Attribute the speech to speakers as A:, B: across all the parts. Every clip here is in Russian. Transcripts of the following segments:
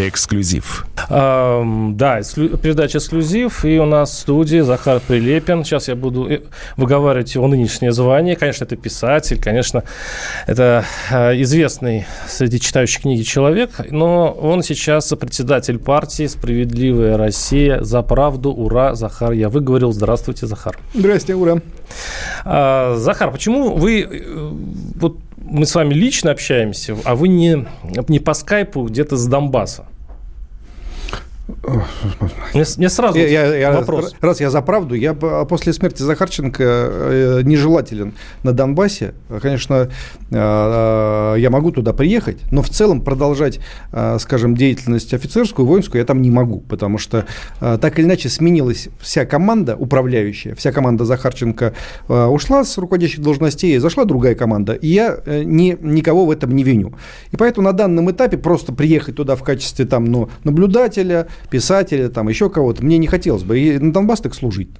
A: Эксклюзив.
B: Эм, да, эксклю- передача «Эксклюзив». И у нас в студии Захар Прилепин. Сейчас я буду э, выговаривать его нынешнее звание. Конечно, это писатель, конечно, это э, известный среди читающих книги человек, но он сейчас председатель партии «Справедливая Россия». За правду, ура, Захар. Я выговорил. Здравствуйте, Захар.
C: Здрасте, ура.
B: А, Захар, почему вы... э, Вот мы с вами лично общаемся, а вы не, не по скайпу где-то с Донбасса? Мне, мне сразу
C: Я, я-
B: вопрос.
C: Раз я за правду, я по- после смерти Захарченко э, нежелателен на Донбассе. Конечно, э, я могу туда приехать, но в целом продолжать, э, скажем, деятельность офицерскую, воинскую я там не могу, потому что э, так или иначе сменилась вся команда управляющая, вся команда Захарченко э, ушла с руководящих должностей, зашла другая команда, и я э, ни, никого в этом не виню. И поэтому на данном этапе просто приехать туда в качестве там, ну, наблюдателя, писателя, там еще кого-то, мне не хотелось бы. И на Донбасс так служить.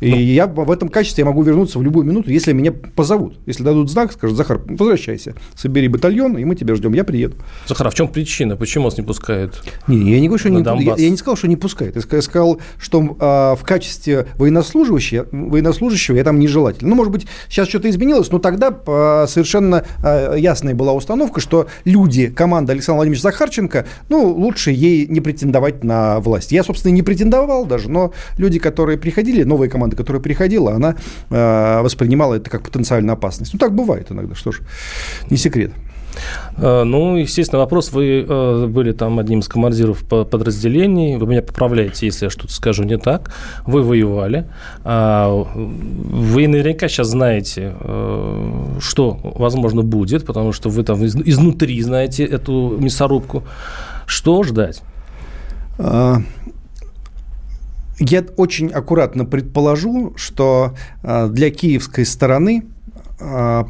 C: И я в этом качестве я могу вернуться в любую минуту, если меня позовут. Если дадут знак, скажут, Захар, возвращайся, собери батальон, и мы тебя ждем, я приеду.
B: Захар, а в чем причина? Почему вас не пускают?
C: Не, я не говорю, что не, я, я не сказал, что не пускает. Я ска- я сказал, что а, в качестве военнослужащего, военнослужащего я там нежелательно. Ну, может быть, сейчас что-то изменилось, но тогда а, совершенно а, ясная была установка, что люди, команда Александра Владимировича Захарченко, ну, лучше ей не претендовать на власть. Я, собственно, не претендовал даже, но люди, которые приходили, новая команда, которая приходила, она а, воспринимала это как потенциальную опасность. Ну, так бывает иногда, что ж, не секрет.
B: Э, Ну, естественно, вопрос. Вы э, были там одним из командиров по- подразделений. Вы меня поправляете, если я что-то скажу не так. Вы воевали. А, Вы наверняка сейчас знаете, э, что, возможно, будет, потому что вы там из- изнутри знаете эту мясорубку. Что ждать?
C: А, Я очень аккуратно предположу, что а, для киевской стороны а,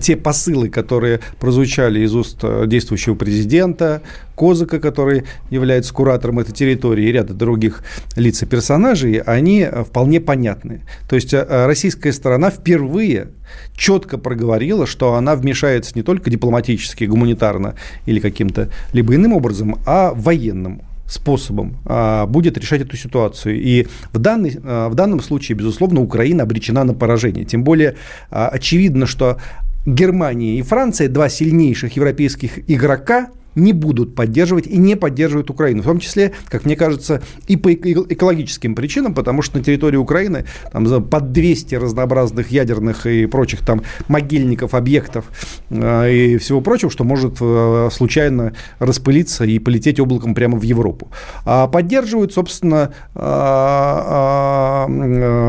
C: те посылы, которые прозвучали из уст действующего президента, Козыка, который является куратором этой территории, и ряда других лиц и персонажей, они вполне понятны. То есть российская сторона впервые четко проговорила, что она вмешается не только дипломатически, гуманитарно или каким-то либо иным образом, а военным способом а, будет решать эту ситуацию. И в, данный, а, в данном случае, безусловно, Украина обречена на поражение. Тем более а, очевидно, что Германия и Франция, два сильнейших европейских игрока, не будут поддерживать и не поддерживают Украину. В том числе, как мне кажется, и по эко- экологическим причинам, потому что на территории Украины там под 200 разнообразных ядерных и прочих там могильников, объектов э, и всего прочего, что может э, случайно распылиться и полететь облаком прямо в Европу. А поддерживают, собственно, э,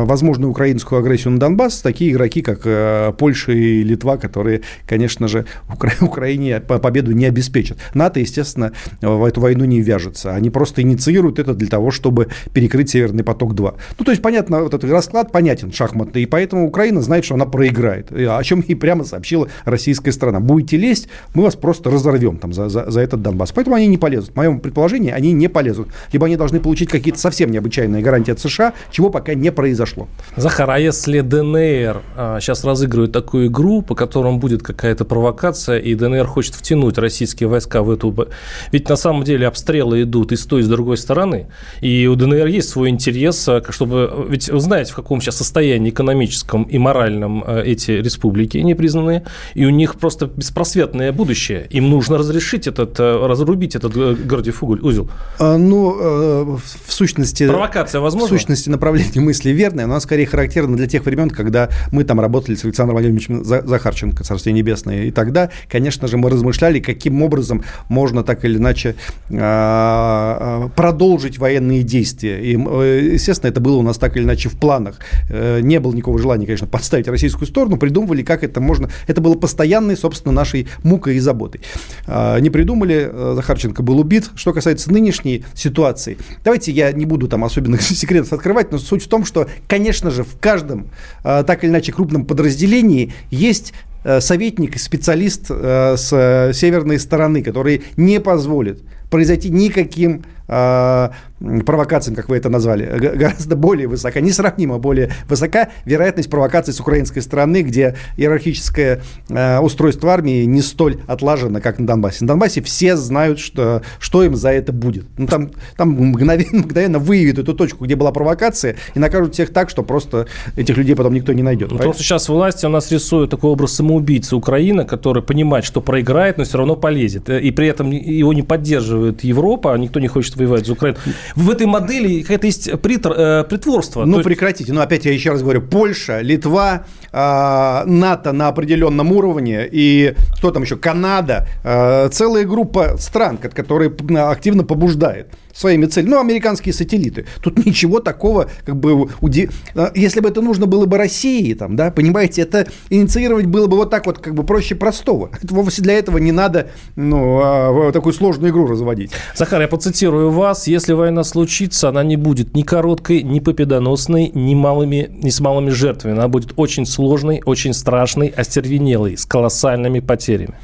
C: возможную украинскую агрессию на Донбасс такие игроки, как Польша и Литва, которые, конечно же, Укра- Украине по- победу не обеспечат. НАТО, естественно, в эту войну не вяжется. Они просто инициируют это для того, чтобы перекрыть Северный поток-2. Ну, то есть, понятно, вот этот расклад понятен, шахматный, и поэтому Украина знает, что она проиграет. О чем ей прямо сообщила российская страна. Будете лезть, мы вас просто разорвем там за, за, за этот Донбасс. Поэтому они не полезут. В моем предположении, они не полезут. Либо они должны получить какие-то совсем необычайные гарантии от США, чего пока не произошло.
B: Захар, а если ДНР а, сейчас разыгрывает такую игру, по которому будет какая-то провокация, и ДНР хочет втянуть российские войска в эту... Ведь на самом деле обстрелы идут и с той, и с другой стороны, и у ДНР есть свой интерес, а, чтобы... Ведь вы знаете, в каком сейчас состоянии экономическом и моральном а, эти республики непризнанные, и у них просто беспросветное будущее. Им нужно разрешить этот, разрубить этот э, Гордиев узел.
C: А, Ну, э, в сущности...
B: Провокация возможна?
C: В сущности, направление мысли верное, но она скорее характерна для тех времен, когда мы там работали с Александром Владимировичем За- Захарченко, Царствие Небесное. И тогда, конечно же, мы размышляли, каким образом можно так или иначе а, продолжить военные действия. И, э, естественно, это было у нас так или иначе в планах. Э, Не было никакого желания, конечно, подставить российскую сторону, придумывали, как это можно. Это было постоянной, собственно, нашей мукой и заботой. А, Не придумали, э, Захарченко был убит. Что касается нынешней ситуации, давайте я не буду там особенных секретов открывать, но суть в том, что, конечно же, в каждом а, так или иначе крупном подразделении есть советник, специалист с северной стороны, который не позволит произойти никаким э, провокациям, как вы это назвали, гораздо более высока, несравнимо более высока вероятность провокации с украинской стороны, где иерархическое э, устройство армии не столь отлажено, как на Донбассе. На Донбассе все знают, что, что им за это будет. Ну, там, там мгновенно, мгновенно выявят эту точку, где была провокация, и накажут всех так, что просто этих людей потом никто не найдет.
B: Ну, просто сейчас власти у нас рисуют такой образ самоубийцы Украины, который понимает, что проиграет, но все равно полезет. И при этом его не поддерживает Европа, никто не хочет воевать за Украину в этой модели какая-то есть притор, э, притворство.
C: Ну, есть... прекратите. Ну, опять я еще раз говорю, Польша, Литва, э, НАТО на определенном уровне и кто там еще, Канада, э, целая группа стран, которые активно побуждает своими целями. Ну, американские сателлиты. Тут ничего такого, как бы, уди... А, если бы это нужно было бы России, там, да, понимаете, это инициировать было бы вот так вот, как бы проще простого. Это вовсе для этого не надо, ну, а, такую сложную игру разводить.
B: Захар, я процитирую вас. Если война случится, она не будет ни короткой, ни победоносной, ни, малыми, ни с малыми жертвами. Она будет очень сложной, очень страшной, остервенелой, с колоссальными потерями.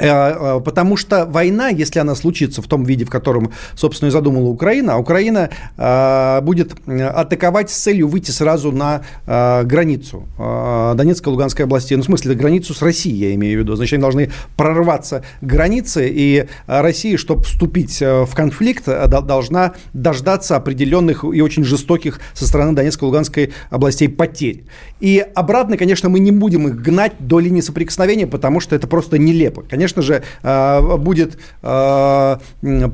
C: Э, э, потому что война, если она случится в том виде, в котором, собственно, и задумала Украина, а Украина э, будет атаковать с целью выйти сразу на границу Донецкой и Луганской области. Ну, в смысле, границу с Россией, я имею в виду. Значит, они должны прорваться к границе, и Россия, чтобы вступить в конфликт, должна дождаться определенных и очень жестоких со стороны Донецкой и Луганской областей потерь. И обратно, конечно, мы не будем их гнать до линии соприкосновения, потому что это просто нелепо. Конечно же, э, будет э,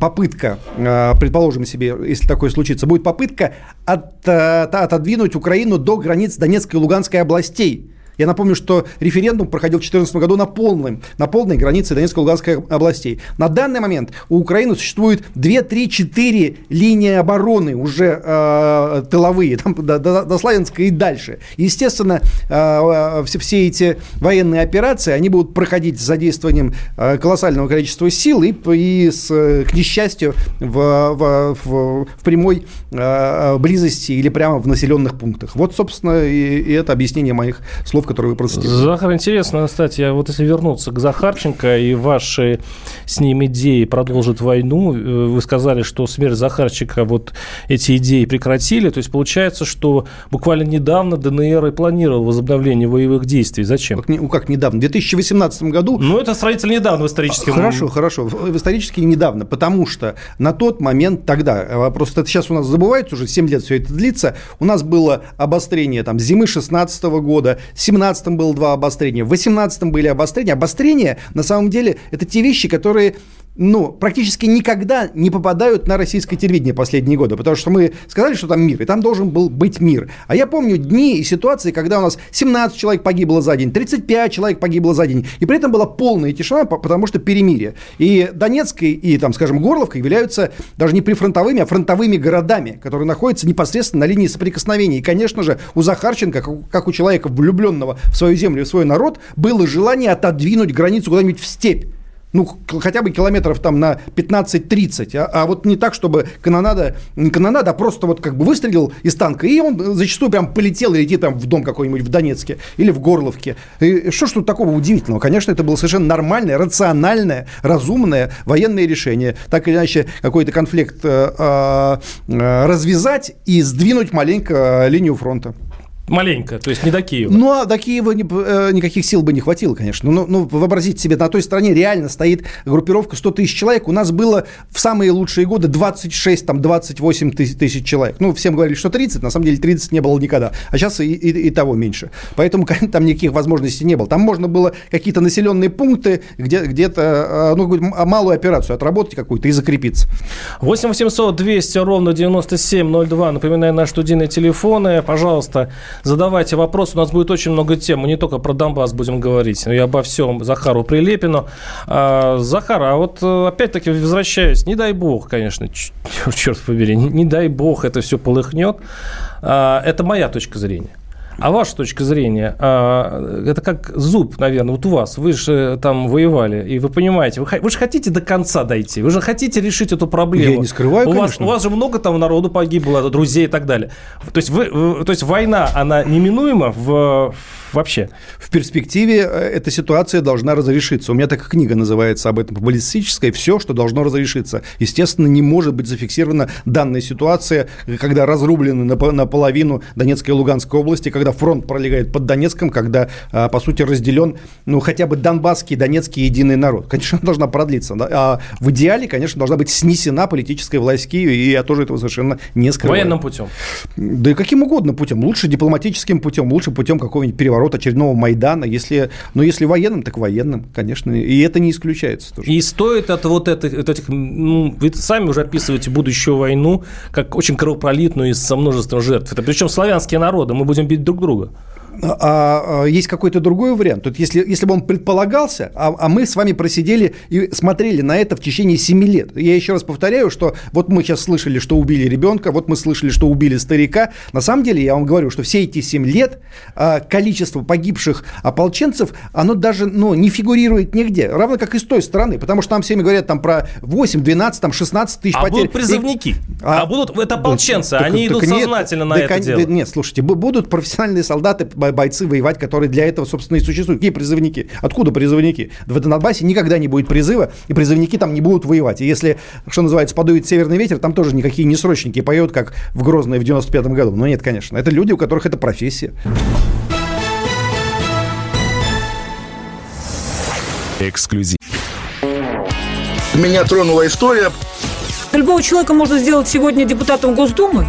C: попытка, э, предположим себе, если такое случится, будет попытка от, отодвинуть Украину до границ Донецкой и Луганской областей. Я напомню, что референдум проходил в 2014 году на, полном, на полной границе Донецкой и Луганской областей. На данный момент у Украины существует 2, 3, 4 линии обороны уже э, тыловые, там, до, до, до Славянска и дальше. Естественно, э, все, все эти военные операции, они будут проходить с задействованием э, колоссального количества сил и, и с, к несчастью, в, в, в, в прямой э, близости или прямо в населенных пунктах. Вот, собственно, и, и это объяснение моих слов слов, которые вы процитировали.
B: Захар, интересно, кстати, а вот если вернуться к Захарченко и ваши с ним идеи продолжить войну, э, вы сказали, что смерть Захарченко, вот эти идеи прекратили, то есть получается, что буквально недавно ДНР и планировал возобновление боевых действий. Зачем?
C: Как, ну, как недавно? В 2018 году...
B: Ну, это сравнительно недавно в историческом...
C: Хорошо, хорошо. В исторически недавно, потому что на тот момент тогда, э, просто это сейчас у нас забывается, уже 7 лет все это длится, у нас было обострение там зимы 16 года, 17-м было два обострения, в 18-м были обострения. Обострения, на самом деле, это те вещи, которые ну, практически никогда не попадают на российское телевидение последние годы, потому что мы сказали, что там мир, и там должен был быть мир. А я помню дни и ситуации, когда у нас 17 человек погибло за день, 35 человек погибло за день, и при этом была полная тишина, потому что перемирие. И Донецкой и, там, скажем, Горловка являются даже не прифронтовыми, а фронтовыми городами, которые находятся непосредственно на линии соприкосновения. И, конечно же, у Захарченко, как у человека влюбленного в свою землю, в свой народ, было желание отодвинуть границу куда-нибудь в степь ну, хотя бы километров там на 15-30, а, а вот не так, чтобы канонада, не канонада, а просто вот как бы выстрелил из танка, и он зачастую прям полетел и летит там в дом какой-нибудь в Донецке или в Горловке. И что ж тут такого удивительного? Конечно, это было совершенно нормальное, рациональное, разумное военное решение. Так или иначе, какой-то конфликт э, э, э развязать и сдвинуть маленько линию фронта.
B: Маленько, то есть не до Киева.
C: Ну, а до Киева ни, э, никаких сил бы не хватило, конечно. Ну, ну, вообразите себе, на той стороне реально стоит группировка 100 тысяч человек. У нас было в самые лучшие годы 26, там, 28 тысяч, тысяч человек. Ну, всем говорили, что 30, на самом деле 30 не было никогда. А сейчас и, и, и того меньше. Поэтому там никаких возможностей не было. Там можно было какие-то населенные пункты, где, где-то, э, ну, малую операцию отработать какую-то и закрепиться.
B: 8 800 200 ровно 9702. Напоминаю, наши студийные телефоны. Пожалуйста, задавайте вопрос. У нас будет очень много тем. Мы не только про Донбасс будем говорить, но и обо всем Захару Прилепину. А, Захар, а вот э, опять-таки возвращаюсь, не дай бог, конечно, черт, побери, не, не дай бог это все полыхнет. А, это моя точка зрения. А ваша точка зрения, а, это как зуб, наверное, вот у вас. Вы же там воевали, и вы понимаете, вы, вы же хотите до конца дойти, вы же хотите решить эту проблему.
C: Я не скрываю,
B: у
C: конечно.
B: Вас, у вас же много там народу погибло, друзей и так далее. То есть, вы, то есть война, она неминуема в, вообще?
C: В перспективе э, эта ситуация должна разрешиться. У меня такая книга называется об этом, публицистическая. Все, что должно разрешиться. Естественно, не может быть зафиксирована данная ситуация, когда разрублены наполовину Донецкой и Луганской области, когда фронт пролегает под Донецком, когда, а, по сути, разделен, ну, хотя бы Донбасский, Донецкий единый народ. Конечно, она должна продлиться. А в идеале, конечно, должна быть снесена политическая власть в Киеве, и я тоже этого совершенно не скрываю.
B: Военным путем?
C: Да и каким угодно путем. Лучше дипломатическим путем, лучше путем какого-нибудь переворота, очередного Майдана. Если, но если военным, так военным, конечно. И это не исключается тоже.
B: И стоит от вот этих, от этих ну, вы сами уже описываете будущую войну как очень кровопролитную и со множеством жертв. Это причем славянские народы, мы будем бить друг друга.
C: А, а есть какой-то другой вариант. Тут если, если бы он предполагался, а, а мы с вами просидели и смотрели на это в течение 7 лет. Я еще раз повторяю, что вот мы сейчас слышали, что убили ребенка, вот мы слышали, что убили старика. На самом деле, я вам говорю, что все эти 7 лет а, количество погибших ополченцев, оно даже ну, не фигурирует нигде. Равно как и с той стороны. Потому что там всеми говорят там про 8, 12, там 16 тысяч
B: а
C: потерь.
B: будут призывники. И, а, а будут это ополченцы. Так, они так, идут так сознательно нет, на так, это дело.
C: Нет, слушайте, будут профессиональные солдаты, бойцы воевать, которые для этого, собственно, и существуют. Какие призывники? Откуда призывники? В Донбассе никогда не будет призыва, и призывники там не будут воевать. И если, что называется, подует северный ветер, там тоже никакие не срочники поют, как в Грозное в 95-м году. Но нет, конечно. Это люди, у которых это профессия.
A: Эксклюзив.
D: Меня тронула история.
E: Любого человека можно сделать сегодня депутатом Госдумы.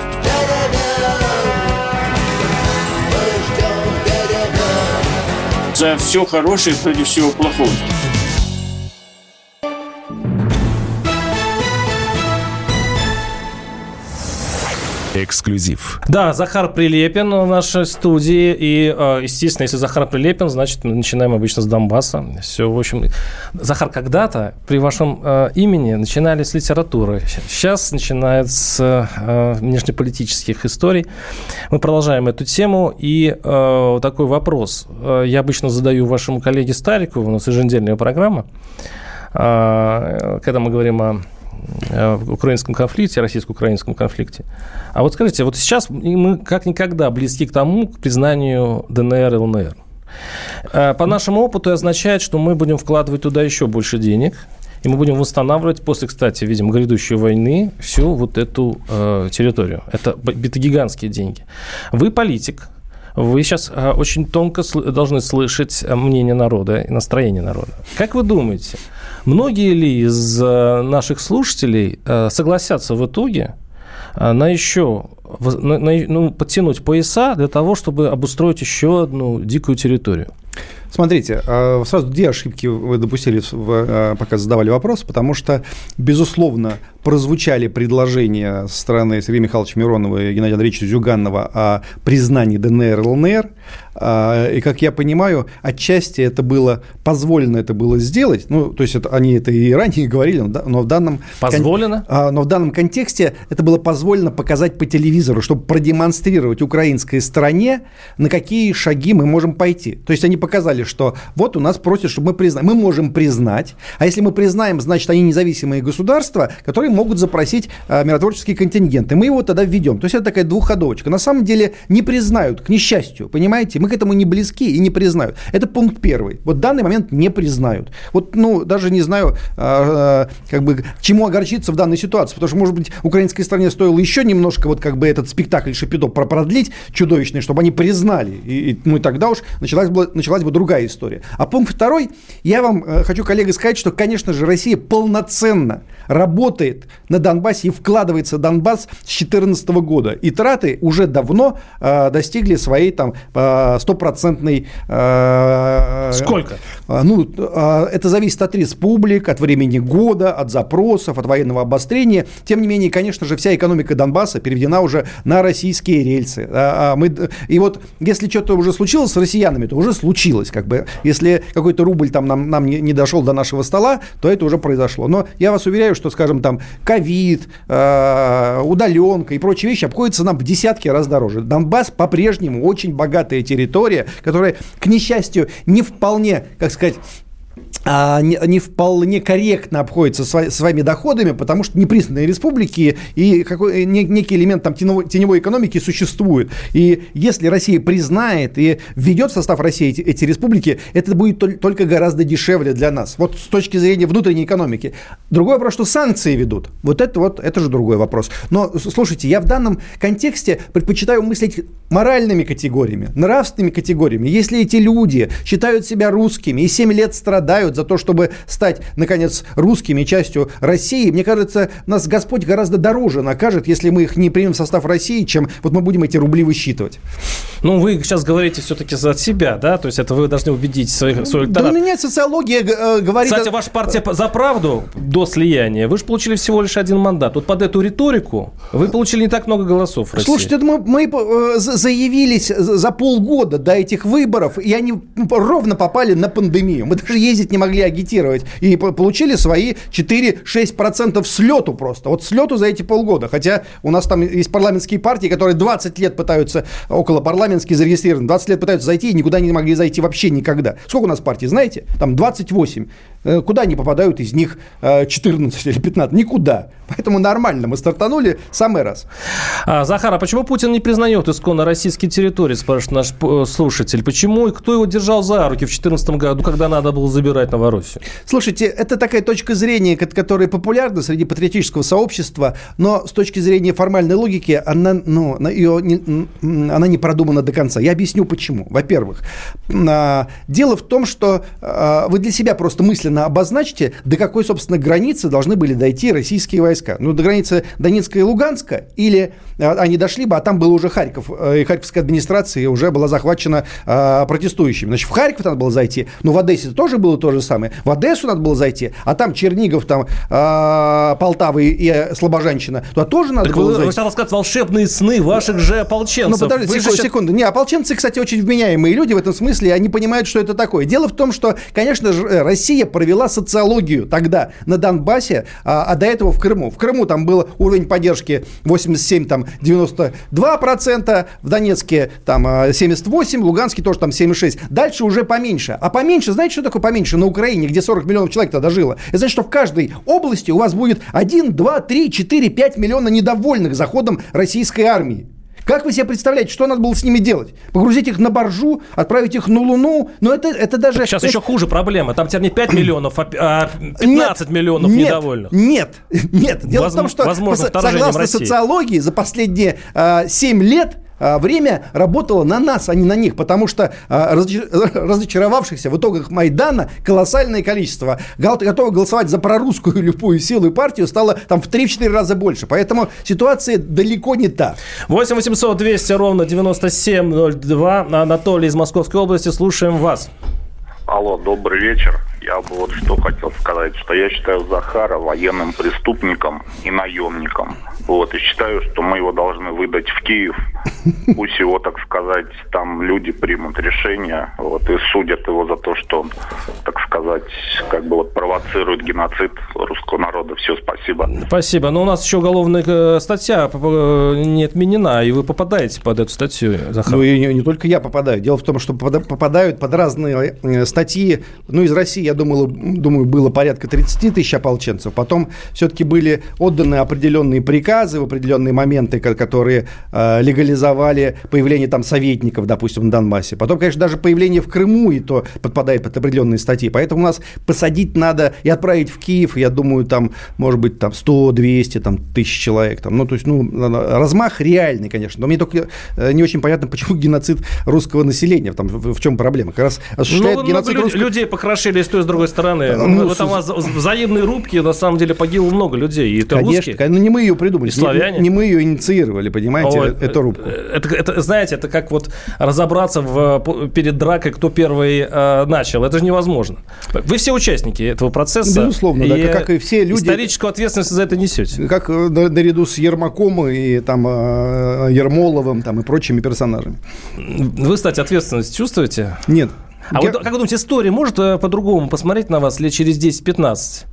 F: За все хорошее против всего плохого.
A: Эксклюзив.
B: Да, Захар Прилепин в нашей студии. И, э, естественно, если Захар Прилепин, значит, мы начинаем обычно с Донбасса. Все, в общем... Захар, когда-то при вашем э, имени начинали с литературы. Сейчас начинают с э, внешнеполитических историй. Мы продолжаем эту тему. И э, такой вопрос. Я обычно задаю вашему коллеге Старику, у нас еженедельная программа, э, когда мы говорим о Э, в украинском конфликте, российско-украинском конфликте. А вот скажите, вот сейчас мы как никогда близки к тому, к признанию ДНР и ЛНР. Э, по нашему опыту означает, что мы будем вкладывать туда еще больше денег, и мы будем восстанавливать после, кстати, видимо, грядущей войны всю вот эту э, территорию. Это, это гигантские деньги. Вы политик, вы сейчас э, очень тонко должны слышать мнение народа и настроение народа. Как вы думаете, Многие ли из э, наших слушателей э, согласятся в итоге э, на еще ну, подтянуть пояса для того, чтобы обустроить еще одну дикую территорию?
C: Смотрите, сразу две ошибки вы допустили, пока задавали вопрос, потому что, безусловно, прозвучали предложения со стороны Сергея Михайловича Миронова и Геннадия Андреевича Зюганова о признании ДНР и ЛНР. А, и, как я понимаю, отчасти это было позволено это было сделать. Ну, то есть это, они это и ранее говорили, но в данном...
B: Позволено?
C: Кон... Но в данном контексте это было позволено показать по телевизору, чтобы продемонстрировать украинской стороне, на какие шаги мы можем пойти. То есть они показали, что вот у нас просят, чтобы мы признали. Мы можем признать, а если мы признаем, значит, они независимые государства, которые могут запросить а, миротворческие контингенты. Мы его тогда введем. То есть это такая двухходовочка. На самом деле не признают, к несчастью, понимаете? Мы к этому не близки и не признают. Это пункт первый. Вот в данный момент не признают. Вот, ну, даже не знаю, а, а, как бы, чему огорчиться в данной ситуации, потому что, может быть, украинской стране стоило еще немножко вот как бы этот спектакль Шапито продлить чудовищный, чтобы они признали. И, и, ну, и тогда уж началась бы, началась бы другая история. А пункт второй, я вам э, хочу, коллега, сказать, что, конечно же, Россия полноценно работает на Донбассе и вкладывается Донбасс с 2014 года. И траты уже давно э, достигли своей там э, стопроцентной...
B: Э, Сколько?
C: Э, ну, э, это зависит от республик, от времени года, от запросов, от военного обострения. Тем не менее, конечно же, вся экономика Донбасса переведена уже на российские рельсы. А, а мы, и вот если что-то уже случилось с россиянами, то уже случилось. Как бы. Если какой-то рубль там нам, нам не, не дошел до нашего стола, то это уже произошло. Но я вас уверяю, что, скажем, там ковид, э, удаленка и прочие вещи обходятся нам в десятки раз дороже. Донбасс по-прежнему очень богатая территория, которая, к несчастью, не вполне, как сказать, не, не вполне корректно обходится своими доходами, потому что непризнанные республики и какой, не, некий элемент там теневой, теневой экономики существует. И если Россия признает и введет в состав России эти, эти республики, это будет только гораздо дешевле для нас. Вот с точки зрения внутренней экономики. Другой вопрос, что санкции ведут. Вот это вот, это же другой вопрос. Но, слушайте, я в данном контексте предпочитаю мыслить моральными категориями, нравственными категориями. Если эти люди считают себя русскими и 7 лет страдают страдают за то, чтобы стать, наконец, русскими частью России, мне кажется, нас Господь гораздо дороже накажет, если мы их не примем в состав России, чем вот мы будем эти рубли высчитывать.
B: Ну, вы сейчас говорите все-таки за себя, да? То есть это вы должны убедить своих, свой электорат.
C: Да у меня социология э, говорит...
B: Кстати, ваша партия за правду до слияния, вы же получили всего лишь один мандат. Вот под эту риторику вы получили не так много голосов в России.
C: Слушайте, мы, мы э, заявились за полгода до этих выборов, и они ровно попали на пандемию. Мы даже ездить не могли агитировать. И получили свои 4-6% слету просто. Вот слету за эти полгода. Хотя у нас там есть парламентские партии, которые 20 лет пытаются, около парламентские зарегистрированы, 20 лет пытаются зайти и никуда не могли зайти вообще никогда. Сколько у нас партий, знаете? Там 28. Э, куда они попадают из них 14 э, или 15? Никуда. Поэтому нормально. Мы стартанули самый раз.
B: А, Захар, а почему Путин не признает исконно российские территории, спрашивает наш э, слушатель. Почему и кто его держал за руки в 2014 году, когда надо было забирать Новороссию?
C: Слушайте, это такая точка зрения, которая популярна среди патриотического сообщества, но с точки зрения формальной логики она, ну, ее не, она не продумана до конца. Я объясню почему. Во-первых, а, дело в том, что а, вы для себя просто мысленно обозначьте, до какой, собственно, границы должны были дойти российские войска. Ну, до границы Донецка и Луганска, или а, они дошли бы, а там был уже Харьков, э, и Харьковская администрация уже была захвачена протестующими. Значит, в Харьков надо было зайти, но в Одессе тоже было то же самое. В Одессу надо было зайти, а там Чернигов, там Полтава и Слобожанщина, туда тоже надо так было вы, зайти. Вы
B: хотел сказать волшебные сны ваших же ополченцев.
C: Ну, подождите, секунду, сейчас... секунду. Не, ополченцы, кстати, очень вменяемые люди в этом смысле, они понимают, что это такое. Дело в том, что, конечно же, э, Россия провела социологию тогда на Донбассе, а, а до этого в Крыму. В Крыму там был уровень поддержки 87, там 92%, в Донецке там 78, а, в Луганске тоже там 76. Дальше уже поменьше. А поменьше, знаете, что такое поменьше? На Украине, где 40 миллионов человек тогда жило. Это значит, что в каждой области у вас будет 1, 2, 3, 4, 5 миллиона недовольных заходом российской армии. Как вы себе представляете, что надо было с ними делать? Погрузить их на боржу, отправить их на Луну? Но это, это даже... Так
B: сейчас
C: это...
B: еще хуже проблема. Там теперь не 5 миллионов, а 15 нет, миллионов
C: нет,
B: недовольных.
C: Нет, нет. Дело Воз... в том, что возможно, согласно социологии за последние э, 7 лет а, время работало на нас, а не на них, потому что а, разочаровавшихся в итогах Майдана колоссальное количество. Готовы голосовать за прорусскую любую силу и партию стало там в 3-4 раза больше. Поэтому ситуация далеко не та.
B: 8 800 200 ровно 9702. Анатолий из Московской области. Слушаем вас.
G: Алло, добрый вечер. Я бы вот что хотел сказать, что я считаю Захара военным преступником и наемником. Вот, и считаю, что мы его должны выдать в Киев. Пусть его, так сказать, там люди примут решение, вот, и судят его за то, что он, так сказать, как бы вот провоцирует геноцид русского народа. Все, спасибо.
B: Спасибо. Но у нас еще уголовная э, статья э, не отменена, и вы попадаете под эту статью,
C: Захар. Ну, и не, не только я попадаю. Дело в том, что попадают под разные э, статьи, ну, из России я думал, думаю, было порядка 30 тысяч ополченцев. Потом все-таки были отданы определенные приказы в определенные моменты, которые э, легализовали появление там советников, допустим, на Донбассе. Потом, конечно, даже появление в Крыму и то подпадает под определенные статьи. Поэтому у нас посадить надо и отправить в Киев, я думаю, там, может быть, там 100-200 там, тысяч человек. Там, ну, то есть, ну, размах реальный, конечно. Но мне только э, не очень понятно, почему геноцид русского населения. Там, в, в чем проблема? Как раз
B: осуществляет ну, геноцид русского... Людей покрошили из с другой стороны. Ну, это у вас взаимные рубки, на самом деле, погибло много людей. И это
C: конечно,
B: русские.
C: но не мы ее придумали.
B: И славяне.
C: Не, не мы ее инициировали, понимаете,
B: Ой,
C: эту рубку.
B: Это, это, знаете, это как вот разобраться в, перед дракой, кто первый э, начал. Это же невозможно. Вы все участники этого процесса.
C: Безусловно, да, как и все люди.
B: Историческую ответственность за это несете.
C: Как э, наряду с Ермаком и там э, Ермоловым там, и прочими персонажами.
B: Вы, кстати, ответственность чувствуете?
C: Нет.
B: А Я... вот, как вы думаете, история может э, по-другому посмотреть на вас лет через 10-15?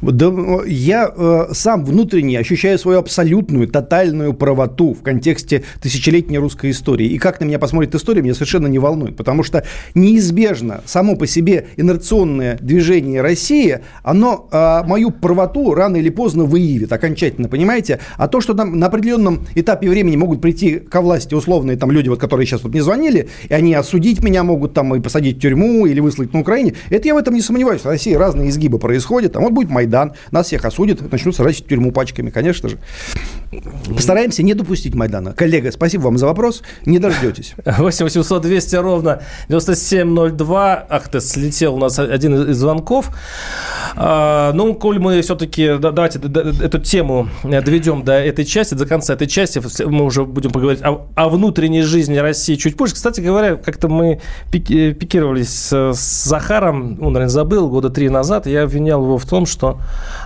C: Да, я э, сам внутренне ощущаю свою абсолютную, тотальную правоту в контексте тысячелетней русской истории. И как на меня посмотрит история, меня совершенно не волнует. Потому что неизбежно само по себе инерционное движение России, оно э, мою правоту рано или поздно выявит окончательно, понимаете? А то, что там на определенном этапе времени могут прийти ко власти условные там люди, вот, которые сейчас вот мне звонили, и они осудить меня могут там и посадить в тюрьму или выслать на Украине, это я в этом не сомневаюсь. В России разные изгибы происходят, а вот будет Майдан Майдан, нас всех осудят, начнут сажать в тюрьму пачками, конечно же. Постараемся не допустить Майдана. Коллега, спасибо вам за вопрос. Не дождетесь.
B: 8 800 200 ровно 9702. Ах ты, слетел у нас один из звонков. А, ну, коль мы все-таки, да, давайте эту тему доведем до этой части, до конца этой части, мы уже будем поговорить о, о внутренней жизни России чуть позже. Кстати говоря, как-то мы пикировались с, с Захаром, он, наверное, забыл, года три назад, я обвинял его в том, что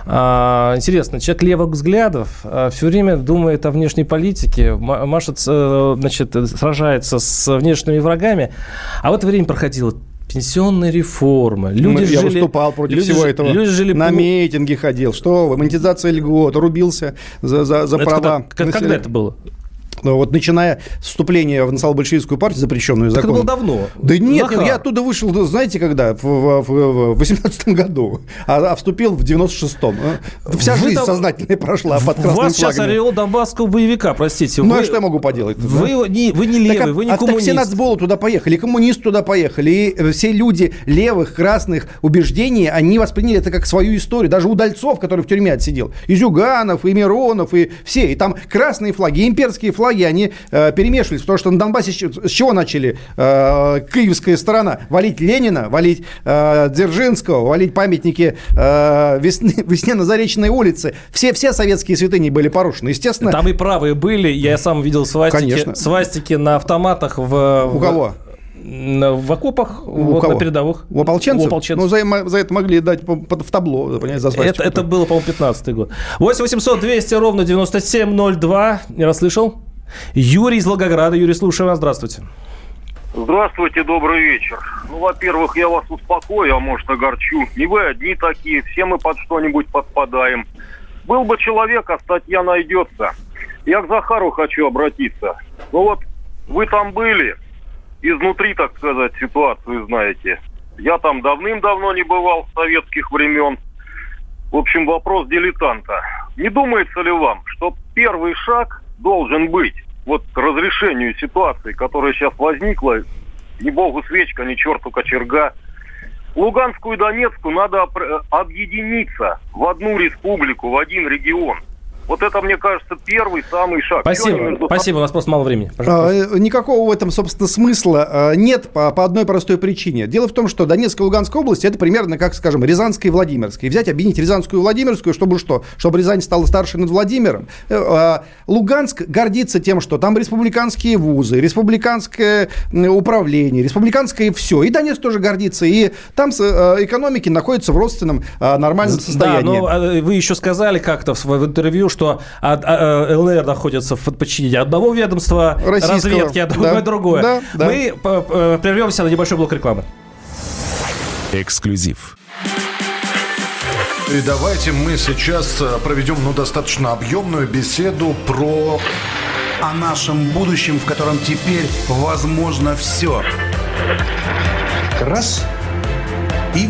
B: а, интересно, человек левых взглядов а, все время думает о внешней политике, машет, а, значит, сражается с внешними врагами, а в это время проходило пенсионная реформа. Люди
C: Я
B: жили,
C: выступал против
B: люди,
C: всего этого.
B: Люди жили
C: на митинги ходил. Что вы? Монетизация льгот, рубился за, за, за
B: это
C: права.
B: Когда, когда это было?
C: Ну, вот начиная с вступления в национал-большевистскую партию, запрещенную
B: так
C: законом.
B: это было давно.
C: Да нет, Захар. я оттуда вышел, знаете, когда? В, в, в 18 году. А, а вступил в 96-м. Вся вы жизнь там... сознательная прошла под красным
B: У вас
C: флагами.
B: сейчас ореол донбасского боевика, простите.
C: Ну,
B: вы...
C: а что я могу поделать?
B: Вы, да? не, вы не левый, так, вы не
C: а,
B: коммунист.
C: Так все нацболы туда поехали, коммунисты туда поехали. И все люди левых, красных убеждений, они восприняли это как свою историю. Даже Удальцов, который в тюрьме отсидел. И Зюганов, и Миронов, и все. И там красные флаги, имперские флаги, они перемешивались, потому что на Донбассе с чего начали э, киевская сторона? Валить Ленина, валить э, Дзержинского, валить памятники э, весны, весне на Заречной улице. Все, все советские святыни были порушены, естественно.
B: Там и правые были, я сам видел свастики,
C: Конечно.
B: свастики на автоматах в...
C: У кого?
B: В окопах,
C: У
B: вот
C: кого?
B: на передовых.
C: У ополченцев?
B: У ополченцев.
C: Ну, за, за это могли дать в табло, понимаете, за свастику.
B: Это, это было, по-моему, 15 год. 8 800 200 ровно 9702. Не расслышал? Юрий из Волгограда. Юрий, слушаю вас. Здравствуйте.
H: Здравствуйте, добрый вечер. Ну, во-первых, я вас успокою, а может огорчу. Не вы одни такие, все мы под что-нибудь подпадаем. Был бы человек, а статья найдется. Я к Захару хочу обратиться. Ну вот, вы там были, изнутри, так сказать, ситуацию знаете. Я там давным-давно не бывал с советских времен. В общем, вопрос дилетанта. Не думается ли вам, что первый шаг должен быть вот к разрешению ситуации, которая сейчас возникла, ни богу свечка, ни черту кочерга. Луганскую и Донецкую надо объединиться в одну республику, в один регион. Вот это, мне кажется, первый самый шаг.
B: Спасибо, спасибо, у нас просто мало времени.
C: А, никакого в этом, собственно, смысла а, нет по, по одной простой причине. Дело в том, что Донецкая и Луганская область это примерно как, скажем, Рязанская и Владимирская. Взять, объединить Рязанскую и Владимирскую, чтобы что? Чтобы Рязань стала старше над Владимиром. А, Луганск гордится тем, что там республиканские вузы, республиканское управление, республиканское все. И Донецк тоже гордится. И там экономики находятся в родственном нормальном состоянии.
B: Да, но вы еще сказали как-то в интервью, что ЛНР находится в подчинении одного ведомства
C: Российского,
B: разведки, а другое
C: да,
B: другое.
C: Да, да.
B: Мы прервемся на небольшой блок рекламы.
A: Эксклюзив.
I: И давайте мы сейчас проведем ну, достаточно объемную беседу про...
J: О нашем будущем, в котором теперь возможно все.
K: Раз и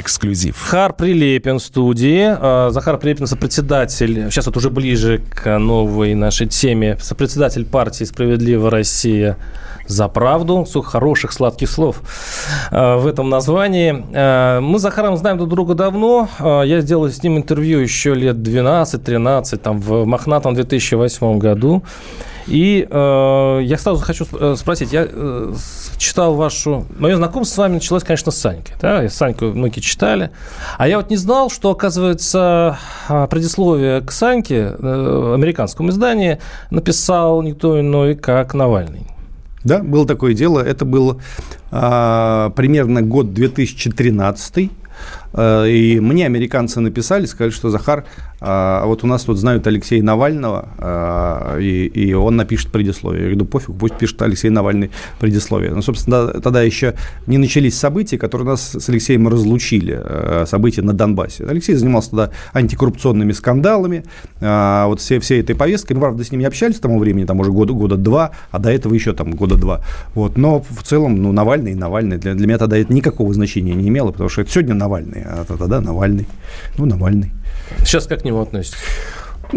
A: Эксклюзив.
B: Захар Прилепин в студии. А, Захар Прилепин, сопредседатель, сейчас вот уже ближе к новой нашей теме, сопредседатель партии «Справедливая Россия за правду». Сколько хороших, сладких слов а, в этом названии. А, Мы с Захаром знаем друг друга давно. Я сделал с ним интервью еще лет 12-13, там, в мохнатом 2008 году. И э, я сразу хочу спросить, я э, читал вашу... Мое знакомство с вами началось, конечно, с Санькой. Да? И Саньку многие читали. А я вот не знал, что, оказывается, предисловие к Саньке, э, американскому издании, написал никто иной, как Навальный.
C: Да, было такое дело. Это был э, примерно год 2013 и мне американцы написали, сказали, что Захар а вот у нас тут знают Алексея Навального, а, и, и он напишет предисловие. Я говорю, пофиг, пусть пишет Алексей Навальный предисловие. Ну, собственно, тогда еще не начались события, которые нас с Алексеем разлучили, а, события на Донбассе. Алексей занимался тогда антикоррупционными скандалами, вот все, всей этой повесткой. Мы, правда, с ним не общались к тому времени, там уже года, года два, а до этого еще там года два. Вот. Но в целом, ну, Навальный и Навальный. Для, для меня тогда это никакого значения не имело, потому что это сегодня Навальный, а тогда Навальный. Ну, Навальный.
B: Сейчас как к нему относитесь?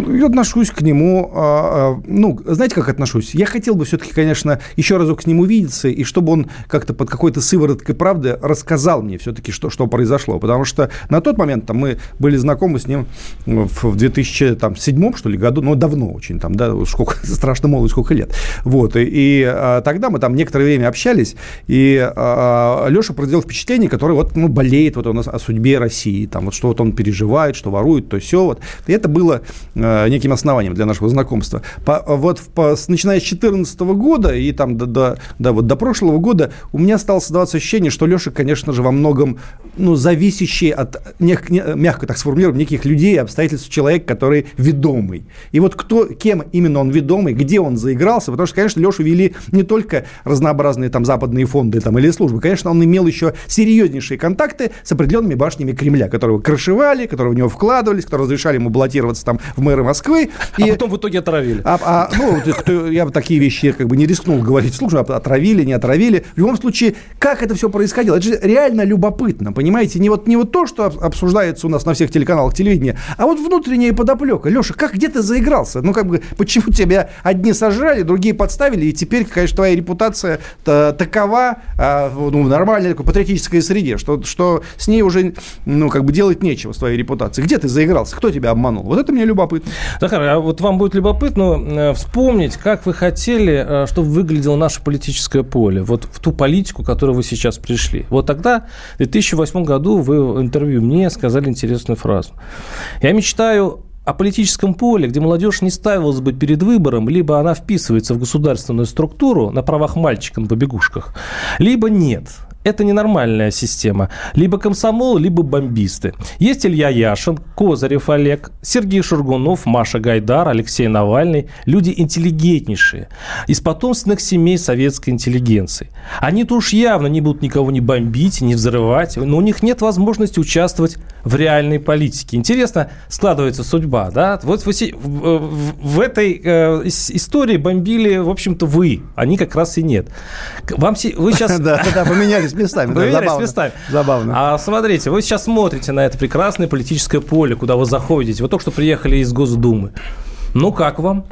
C: Я отношусь к нему, а, а, ну, знаете, как отношусь? Я хотел бы все-таки, конечно, еще разок с ним увидеться, и чтобы он как-то под какой-то сывороткой правды рассказал мне все-таки, что, что произошло. Потому что на тот момент там, мы были знакомы с ним в 2007, что ли, году, ну, давно очень, там, да, сколько, страшно мало, сколько лет. Вот, и, и а, тогда мы там некоторое время общались, и а, Леша произвел впечатление, которое вот, ну, болеет вот у нас о судьбе России, там, вот что вот он переживает, что ворует, то все вот. И это было неким основанием для нашего знакомства. По, вот по, начиная с 2014 года и там до, до, до, вот, до прошлого года у меня стало создаваться ощущение, что Леша, конечно же, во многом ну, зависящий от, не, не, мягко так сформулируем, неких людей обстоятельств человек, который ведомый. И вот кто, кем именно он ведомый, где он заигрался, потому что, конечно, Лешу вели не только разнообразные там западные фонды там, или службы, конечно, он имел еще серьезнейшие контакты с определенными башнями Кремля, которые крышевали, которые в него вкладывались, которые разрешали ему баллотироваться там в мэры Москвы.
B: А и... потом в итоге отравили.
C: А, а, ну, кто, я бы такие вещи как бы не рискнул говорить вслух, отравили, не отравили. В любом случае, как это все происходило? Это же реально любопытно, понимаете? Не вот, не вот то, что обсуждается у нас на всех телеканалах телевидения, а вот внутренняя подоплека. Леша, как где ты заигрался? Ну, как бы, почему тебя одни сожрали, другие подставили, и теперь, конечно, твоя репутация такова а, ну, в нормальной такой патриотической среде, что, что с ней уже, ну, как бы делать нечего с твоей репутацией. Где ты заигрался? Кто тебя обманул? Вот это мне любопытно любопытно.
B: Захар, а вот вам будет любопытно э, вспомнить, как вы хотели, э, чтобы выглядело наше политическое поле, вот в ту политику, к которой вы сейчас пришли. Вот тогда, в 2008 году, вы в интервью мне сказали интересную фразу. Я мечтаю о политическом поле, где молодежь не ставилась бы перед выбором, либо она вписывается в государственную структуру на правах мальчика на побегушках, либо нет это ненормальная система. Либо комсомол, либо бомбисты. Есть Илья Яшин, Козырев Олег, Сергей Шургунов, Маша Гайдар, Алексей Навальный. Люди интеллигентнейшие. Из потомственных семей советской интеллигенции. Они-то уж явно не будут никого не бомбить, не взрывать, но у них нет возможности участвовать в реальной политике. Интересно складывается судьба, да? Вот в, в, в этой э, истории бомбили, в общем-то, вы. Они как раз и нет. Вам вы сейчас...
C: Да, да, поменялись местами.
B: Забавно. местами.
C: Забавно.
B: А смотрите, вы сейчас смотрите на это прекрасное политическое поле, куда вы заходите. Вы только что приехали из Госдумы. Ну, как вам?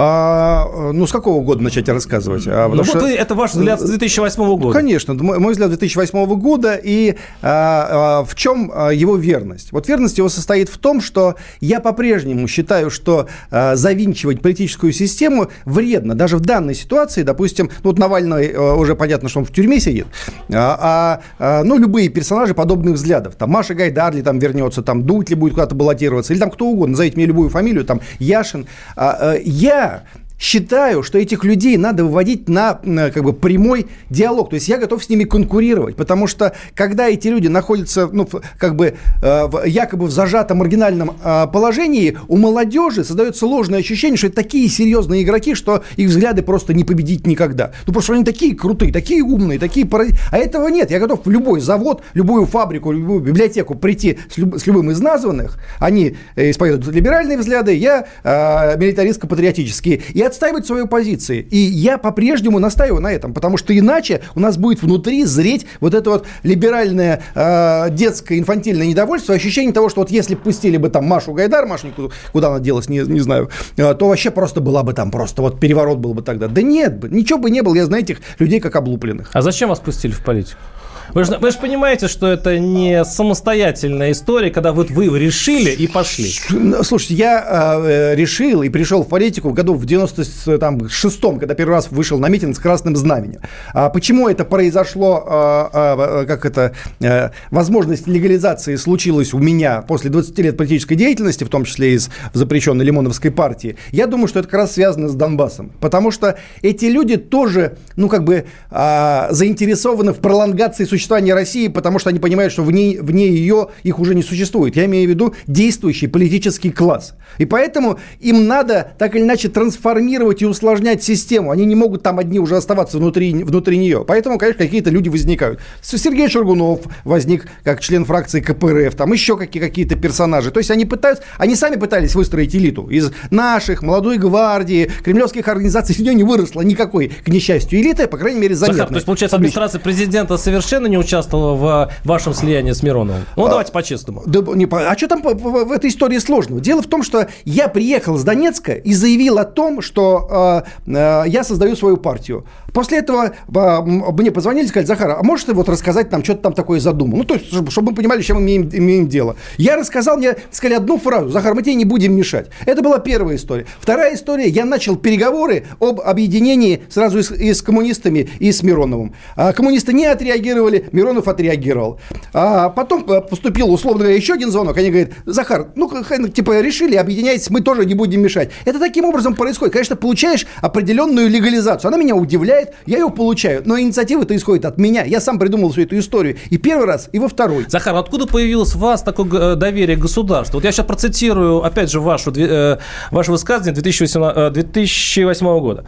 C: А, ну, с какого года начать рассказывать? А,
B: ну, вот что... это ваш взгляд с 2008 года. Ну,
C: конечно, мой взгляд 2008 года. И а, а, в чем а, его верность? Вот верность его состоит в том, что я по-прежнему считаю, что а, завинчивать политическую систему вредно. Даже в данной ситуации, допустим, ну, вот Навальный а, уже понятно, что он в тюрьме сидит, а, а, ну, любые персонажи подобных взглядов, там Маша Гайдарли там вернется, там Дудь ли будет куда-то баллотироваться, или там кто угодно, назовите мне любую фамилию, там Яшин. А, а, я я считаю, что этих людей надо выводить на как бы прямой диалог. То есть я готов с ними конкурировать, потому что когда эти люди находятся, ну, как бы э, в, якобы в зажатом маргинальном э, положении, у молодежи создается ложное ощущение, что это такие серьезные игроки, что их взгляды просто не победить никогда. Ну, просто они такие крутые, такие умные, такие параз... А этого нет. Я готов в любой завод, любую фабрику, любую библиотеку прийти с, люб... с любым из названных. Они э, исповедуют либеральные взгляды, я э, милитаристско-патриотические. Я отстаивать свои позиции. И я по-прежнему настаиваю на этом, потому что иначе у нас будет внутри зреть вот это вот либеральное э, детское инфантильное недовольство, ощущение того, что вот если пустили бы там Машу Гайдар, Машеньку, куда она делась, не, не знаю, э, то вообще просто была бы там просто вот переворот был бы тогда. Да нет, ничего бы не было, я знаю этих людей как облупленных.
B: А зачем вас пустили в политику? Вы же, вы же понимаете, что это не самостоятельная история, когда вот вы решили и пошли.
C: Слушайте, я э, решил и пришел в политику в году в 96-м, когда первый раз вышел на митинг с красным знаменем. А почему это произошло, э, э, как это, э, возможность легализации случилась у меня после 20 лет политической деятельности, в том числе из запрещенной Лимоновской партии, я думаю, что это как раз связано с Донбассом. Потому что эти люди тоже, ну, как бы э, заинтересованы в пролонгации существования существования России, потому что они понимают, что вне, вне ее их уже не существует. Я имею в виду действующий политический класс. И поэтому им надо так или иначе трансформировать и усложнять систему. Они не могут там одни уже оставаться внутри, внутри нее. Поэтому, конечно, какие-то люди возникают. Сергей Шаргунов возник как член фракции КПРФ, там еще какие- какие-то персонажи. То есть они пытаются, они сами пытались выстроить элиту из наших, молодой гвардии, кремлевских организаций. Из нее не выросло никакой, к несчастью, элиты, по крайней мере, заметной.
B: Захар, то есть, получается, администрация президента совершенно не участвовала в вашем слиянии с Мироновым? Ну, а, давайте по-честному.
C: Да, не, а что там в этой истории сложного? Дело в том, что я приехал с Донецка и заявил о том, что э, э, я создаю свою партию. После этого э, мне позвонили сказали, Захар, а можешь ты вот рассказать нам, что ты там такое задумал? Ну, то есть, чтобы мы понимали, с чем мы имеем, имеем дело. Я рассказал, мне сказали одну фразу, Захар, мы тебе не будем мешать. Это была первая история. Вторая история, я начал переговоры об объединении сразу и с, и с коммунистами, и с Мироновым. А коммунисты не отреагировали, Миронов отреагировал. А потом поступил, условно говоря, еще один звонок. Они говорят, Захар, ну, типа, решили, объединяйтесь, мы тоже не будем мешать. Это таким образом происходит. Конечно, получаешь определенную легализацию. Она меня удивляет, я ее получаю. Но инициатива-то исходит от меня. Я сам придумал всю эту историю. И первый раз, и во второй.
B: Захар, откуда появилось у вас такое доверие к государству? Вот я сейчас процитирую, опять же, вашу, э, ваше высказывание 2008, 2008 э, года.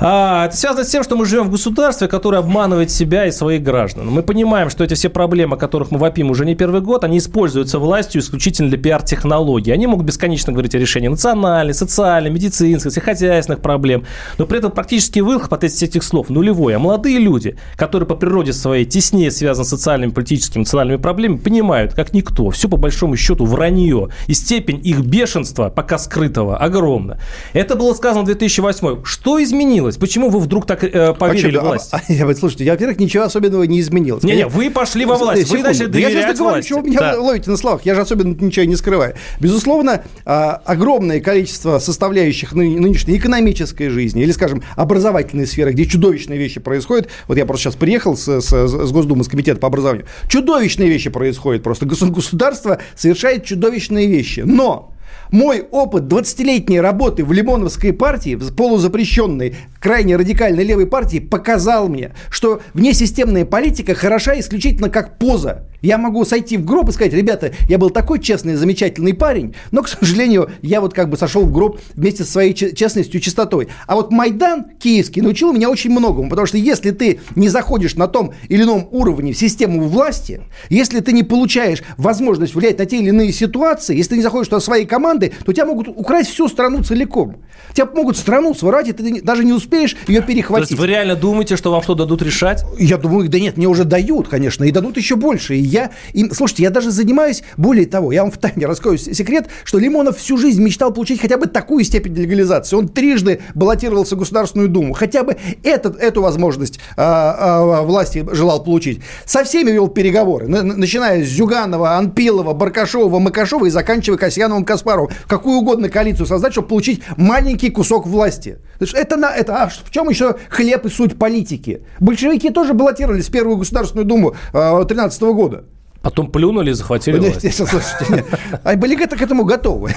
B: А, это связано с тем, что мы живем в государстве, которое обманывает себя и своих граждан. Мы понимаем, что эти все проблемы, о которых мы вопим уже не первый год, они используются властью исключительно для пиар-технологий. Они могут бесконечно говорить о решении национальной, социальной, медицинской, хозяйственных проблем, но при этом практически выход от этих слов нулевой. А молодые люди, которые по природе своей теснее связаны с социальными, политическими, национальными проблемами, понимают, как никто, все по большому счету вранье. И степень их бешенства, пока скрытого, огромна. Это было сказано в 2008. Что изменилось? Изменилось? Почему вы вдруг так э, поверили
C: а
B: власти?
C: А, а, слушайте, я, во-первых, ничего особенного не изменилось.
B: Не-не, вы пошли во власть, Секунду. вы начали доверять
C: Я сейчас
B: власти.
C: Чего меня да. ловите на словах? Я же особенно ничего не скрываю. Безусловно, а, огромное количество составляющих нынешней экономической жизни или, скажем, образовательной сферы, где чудовищные вещи происходят. Вот я просто сейчас приехал с, с, с Госдумы, с комитета по образованию. Чудовищные вещи происходят просто. Государство совершает чудовищные вещи. Но мой опыт 20-летней работы в Лимоновской партии, полузапрещенной, крайне радикальной левой партии, показал мне, что внесистемная политика хороша исключительно как поза. Я могу сойти в гроб и сказать, ребята, я был такой честный, замечательный парень, но, к сожалению, я вот как бы сошел в гроб вместе со своей честностью и чистотой. А вот Майдан киевский научил меня очень многому, потому что если ты не заходишь на том или ином уровне в систему власти, если ты не получаешь возможность влиять на те или иные ситуации, если ты не заходишь туда своей команды, то тебя могут украсть всю страну целиком. Тебя могут страну своровать, и ты даже не успеешь ее перехватить. То есть
B: вы реально думаете, что вам что дадут решать?
C: Я думаю, да нет, мне уже дают, конечно, и дадут еще больше. И я, и, слушайте, я даже занимаюсь, более того, я вам в тайне раскрою секрет, что Лимонов всю жизнь мечтал получить хотя бы такую степень легализации. Он трижды баллотировался в Государственную Думу. Хотя бы этот, эту возможность а, а, власти желал получить. Со всеми вел переговоры, начиная с Зюганова, Анпилова, Баркашова, Макашова и заканчивая Касьяновым Каспаровым. Какую угодно коалицию создать, чтобы получить маленький кусок власти. Это, на, это а в чем еще хлеб и суть политики? Большевики тоже баллотировались в Первую Государственную Думу 2013 -го года.
B: Потом плюнули и захватили власть.
C: Слушайте, а были к этому готовы.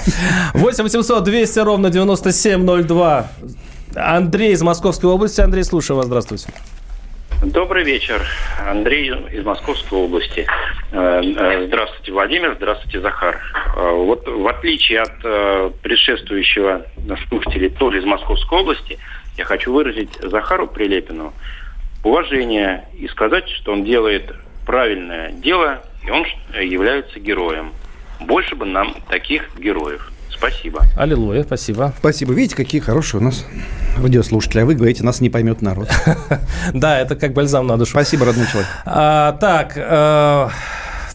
B: 8 800 200 ровно 9702. Андрей из Московской области. Андрей, слушаю вас. Здравствуйте.
L: Добрый вечер. Андрей из Московской области. Э, э, здравствуйте, Владимир. Здравствуйте, Захар. Э, вот в отличие от предшествующего слушателя тоже из Московской области, я хочу выразить Захару Прилепину уважение и сказать, что он делает правильное дело, и он является героем. Больше бы нам таких героев. Спасибо.
B: Аллилуйя, спасибо.
C: Спасибо. Видите, какие хорошие у нас радиослушатели. А вы говорите, нас не поймет народ.
B: Да, это как бальзам на душу.
C: Спасибо, родной человек.
B: А, так, э,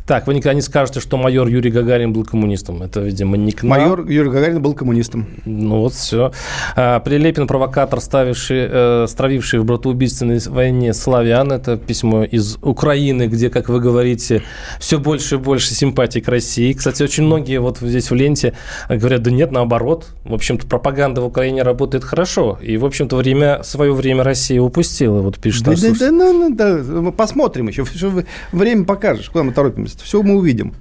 B: так, вы никогда не скажете, что майор Юрий Гагарин был коммунистом. Это, видимо, не к нам.
C: Майор Юрий Гагарин был коммунистом.
B: Ну вот все. А, Прилепин, провокатор, ставивший, э, стравивший в братоубийственной войне славян. Это письмо из Украины, где, как вы говорите, все больше и больше симпатий к России. Кстати, очень многие вот здесь в ленте говорят, да нет, наоборот. В общем-то, пропаганда в Украине работает хорошо. И, в общем-то, время, свое время Россия упустила, вот пишет
C: Да, да,
B: Арсус.
C: да, ну, ну, да, посмотрим еще. Время покажешь, куда мы торопимся. Все мы увидим.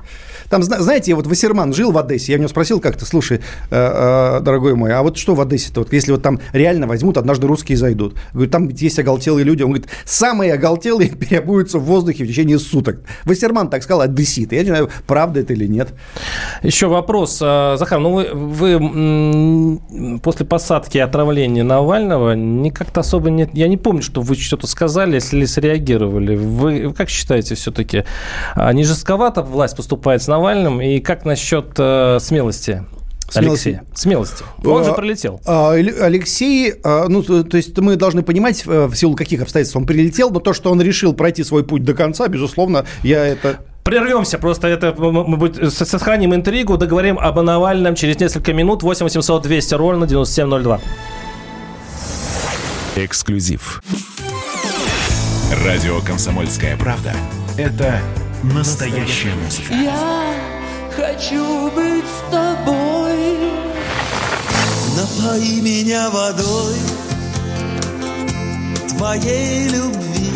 C: Там, зна- знаете, вот Вассерман жил в Одессе, я у него спросил как-то, слушай, э, э, дорогой мой, а вот что в Одессе-то, вот если вот там реально возьмут, однажды русские зайдут. Говорит, там есть оголтелые люди. Он говорит, самые оголтелые переобуются в воздухе в течение суток. Вассерман так сказал, одессит. Я не знаю, правда это или нет.
B: Еще вопрос. А, Захар, ну вы, вы, после посадки отравления Навального не как-то особо нет. Я не помню, что вы что-то сказали, если среагировали. Вы, вы как считаете все-таки? а, Не жестковато власть поступает с Навальным? И как насчет э, смелости?
C: Смелости?
B: Алексея? Смелости. Он же
C: А,
B: прилетел.
C: а, Алексей, а, ну, то есть мы должны понимать, э, в силу каких обстоятельств он прилетел, но то, что он решил пройти свой путь до конца, безусловно, я это...
B: Прервемся, просто это мы, сохраним интригу, договорим об Навальном через несколько минут. 8 800 200 ровно 9702.
A: Эксклюзив. Радио «Комсомольская правда» — это настоящая музыка.
M: Я хочу быть с тобой. Напои меня водой твоей любви.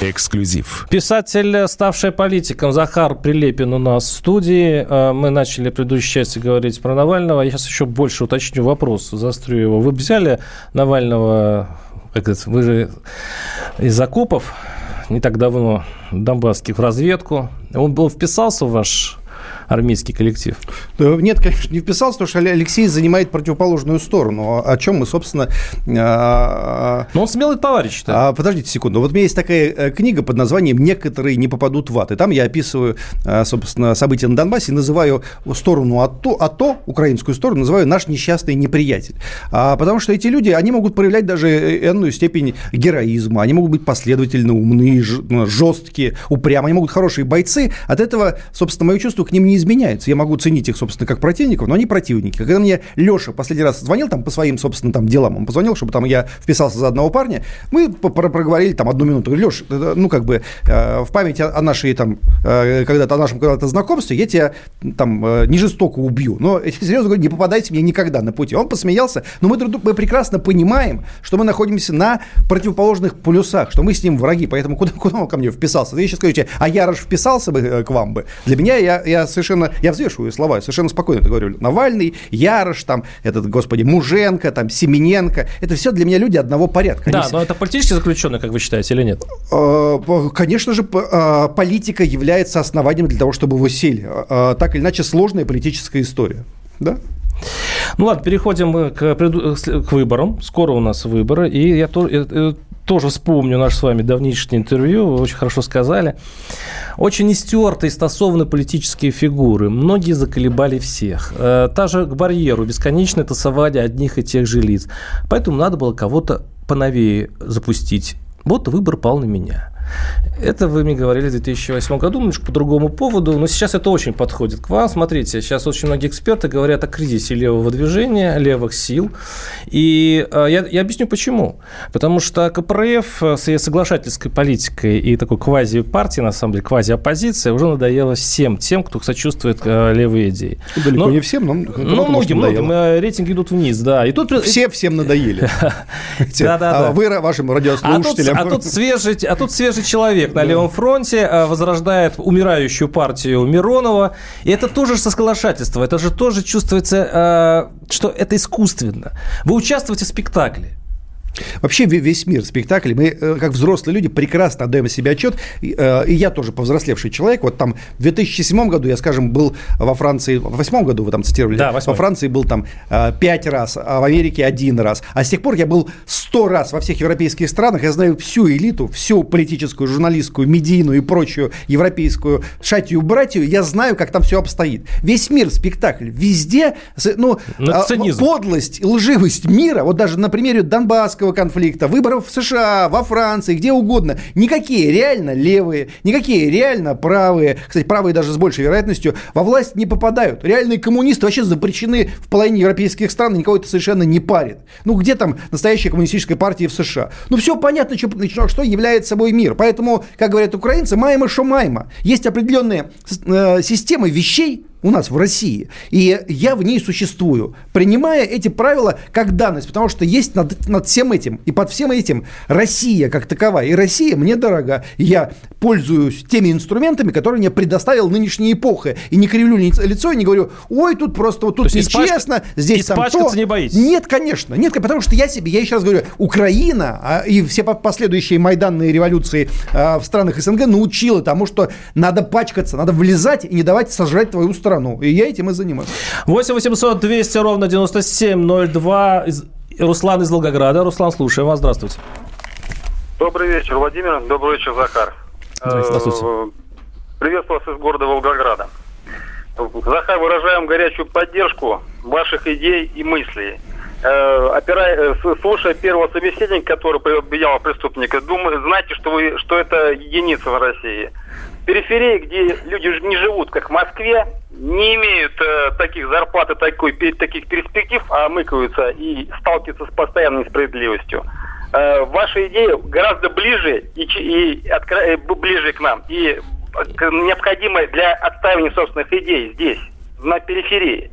A: Эксклюзив.
B: Писатель, ставший политиком, Захар Прилепин у нас в студии. Э, Мы начали предыдущей части говорить про Навального. Я сейчас еще больше уточню вопрос, заострю его. Вы взяли Навального, как говорится, вы же из окопов, не так давно, донбасских, в разведку. Он был вписался в ваш армейский коллектив?
C: Нет, конечно, не вписался, потому что Алексей занимает противоположную сторону, о чем мы, собственно... а,
B: Но он смелый товарищ.
C: а, Подождите секунду. Вот у меня есть такая э, книга под названием «Некоторые не попадут в ад». И там я описываю, а, собственно, события на Донбассе и называю сторону АТО, АТО, украинскую сторону, называю «наш несчастный неприятель». А, Потому что эти люди, они могут проявлять даже энную степень героизма, они могут быть последовательно умные, жесткие, упрямые, они могут хорошие бойцы. От этого, собственно, мое чувство к ним не изменяется. Я могу ценить их, собственно, как противников, но они противники. Когда мне Леша последний раз звонил там по своим, собственно, там делам, он позвонил, чтобы там я вписался за одного парня, мы проговорили там одну минуту. Говорю, Леш, ну, как бы э, в память о нашей там, э, когда-то, о нашем когда-то знакомстве, я тебя там э, не жестоко убью. Но, я серьезно говорю, не попадайте мне никогда на пути. Он посмеялся, но мы, друг мы прекрасно понимаем, что мы находимся на противоположных полюсах, что мы с ним враги, поэтому куда, куда он ко мне вписался? Вы сейчас скажете, а Ярош вписался бы э, к вам бы? Для меня я, я совершенно, я взвешиваю слова, совершенно спокойно это говорю. Навальный, Ярош, там, этот, господи, Муженко, там, Семененко, это все для меня люди одного порядка. Они
B: Да,
C: все-
B: но это политически заключенный, как вы считаете, или нет?
C: По- Конечно же, э, политика является основанием для того, чтобы его сели. Э, Так или иначе, сложная политическая история. Да?
B: Ну ладно, переходим к, к выборам. Скоро у нас выборы. И я то- э, э, тоже вспомню наше с вами давнишнее интервью. Вы очень хорошо сказали. Очень истертые, стасованы политические фигуры. Многие заколебали всех. Э, Та же к барьеру, бесконечное тасование одних и тех же лиц. Поэтому надо было кого-то поновее запустить. Вот выбор пал на меня. Это вы мне говорили в 2008 году, немножко по другому поводу, но сейчас это очень подходит к вам. Смотрите, сейчас очень многие эксперты говорят о кризисе левого движения, левых сил. И э, я, я объясню почему. Потому что КПРФ с ее соглашательской политикой и такой квази-партией, на самом деле, квази-оппозиция, уже надоела всем тем, кто сочувствует э, левые идеи.
C: Далеко
B: Но-
C: не всем, но
B: ну,
C: кому-то, может,
B: многим, многим. э, Рейтинги идут вниз, да. И тут...
C: Все всем надоели.
B: Да-да-да.
C: А Вы, вашим
B: А
C: радиослушателям.
B: а тут а тут свежий же человек на левом фронте э, возрождает умирающую партию Миронова. И это тоже соглашательство. Это же тоже чувствуется, э, что это искусственно. Вы участвуете в спектакле.
C: Вообще весь мир спектаклей, мы, э, как взрослые люди, прекрасно отдаем себе отчет, и, э, и я тоже повзрослевший человек, вот там в 2007 году я, скажем, был во Франции, в 2008 году вы там цитировали,
B: да, во
C: Франции был там э, пять раз, а в Америке один раз, а с тех пор я был сто раз во всех европейских странах, я знаю всю элиту, всю политическую, журналистскую, медийную и прочую европейскую шатью братью, я знаю, как там все обстоит. Весь мир спектакль, везде, ну,
B: Но
C: подлость, лживость мира, вот даже на примере Донбасского конфликта, выборов в США, во Франции, где угодно. Никакие реально левые, никакие реально правые, кстати, правые даже с большей вероятностью, во власть не попадают. Реальные коммунисты вообще запрещены в половине европейских стран, и никого это совершенно не парит. Ну, где там настоящая коммунистическая партия в США? Ну, все понятно, что, что является собой мир. Поэтому, как говорят украинцы, майма шо майма. Есть определенные э, системы вещей, у нас в России. И я в ней существую, принимая эти правила как данность, потому что есть над, над всем этим и под всем этим Россия как таковая. И Россия мне дорога. И я пользуюсь теми инструментами, которые мне предоставил нынешняя эпоха. И не кривлю лицо и не говорю, ой, тут просто вот тут нечестно, здесь там то.
B: не боитесь?
C: Нет, конечно. Нет, потому что я себе, я еще раз говорю, Украина а, и все последующие майданные революции а, в странах СНГ научила тому, что надо пачкаться, надо влезать и не давать сожрать твою страну страну. И я этим и занимаюсь.
B: 8 800 200 ровно 9702. Руслан из Волгограда. Руслан, слушаю вас. Здравствуйте.
H: Добрый вечер, Владимир. Добрый вечер, Захар.
B: Здравствуйте.
H: Э, приветствую вас из города Волгограда. Захар, выражаем горячую поддержку ваших идей и мыслей. Э, опирая, э, слушая первого собеседника, который обвинял преступника, думаю, знаете, что вы, что это единица в России. Периферии, где люди не живут, как в Москве, не имеют э, таких зарплат и такой, таких перспектив, а мыкаются и сталкиваются с постоянной несправедливостью. Э, ваша идея гораздо ближе и, и откро, э, ближе к нам. И необходима для отстаивания собственных идей здесь, на периферии.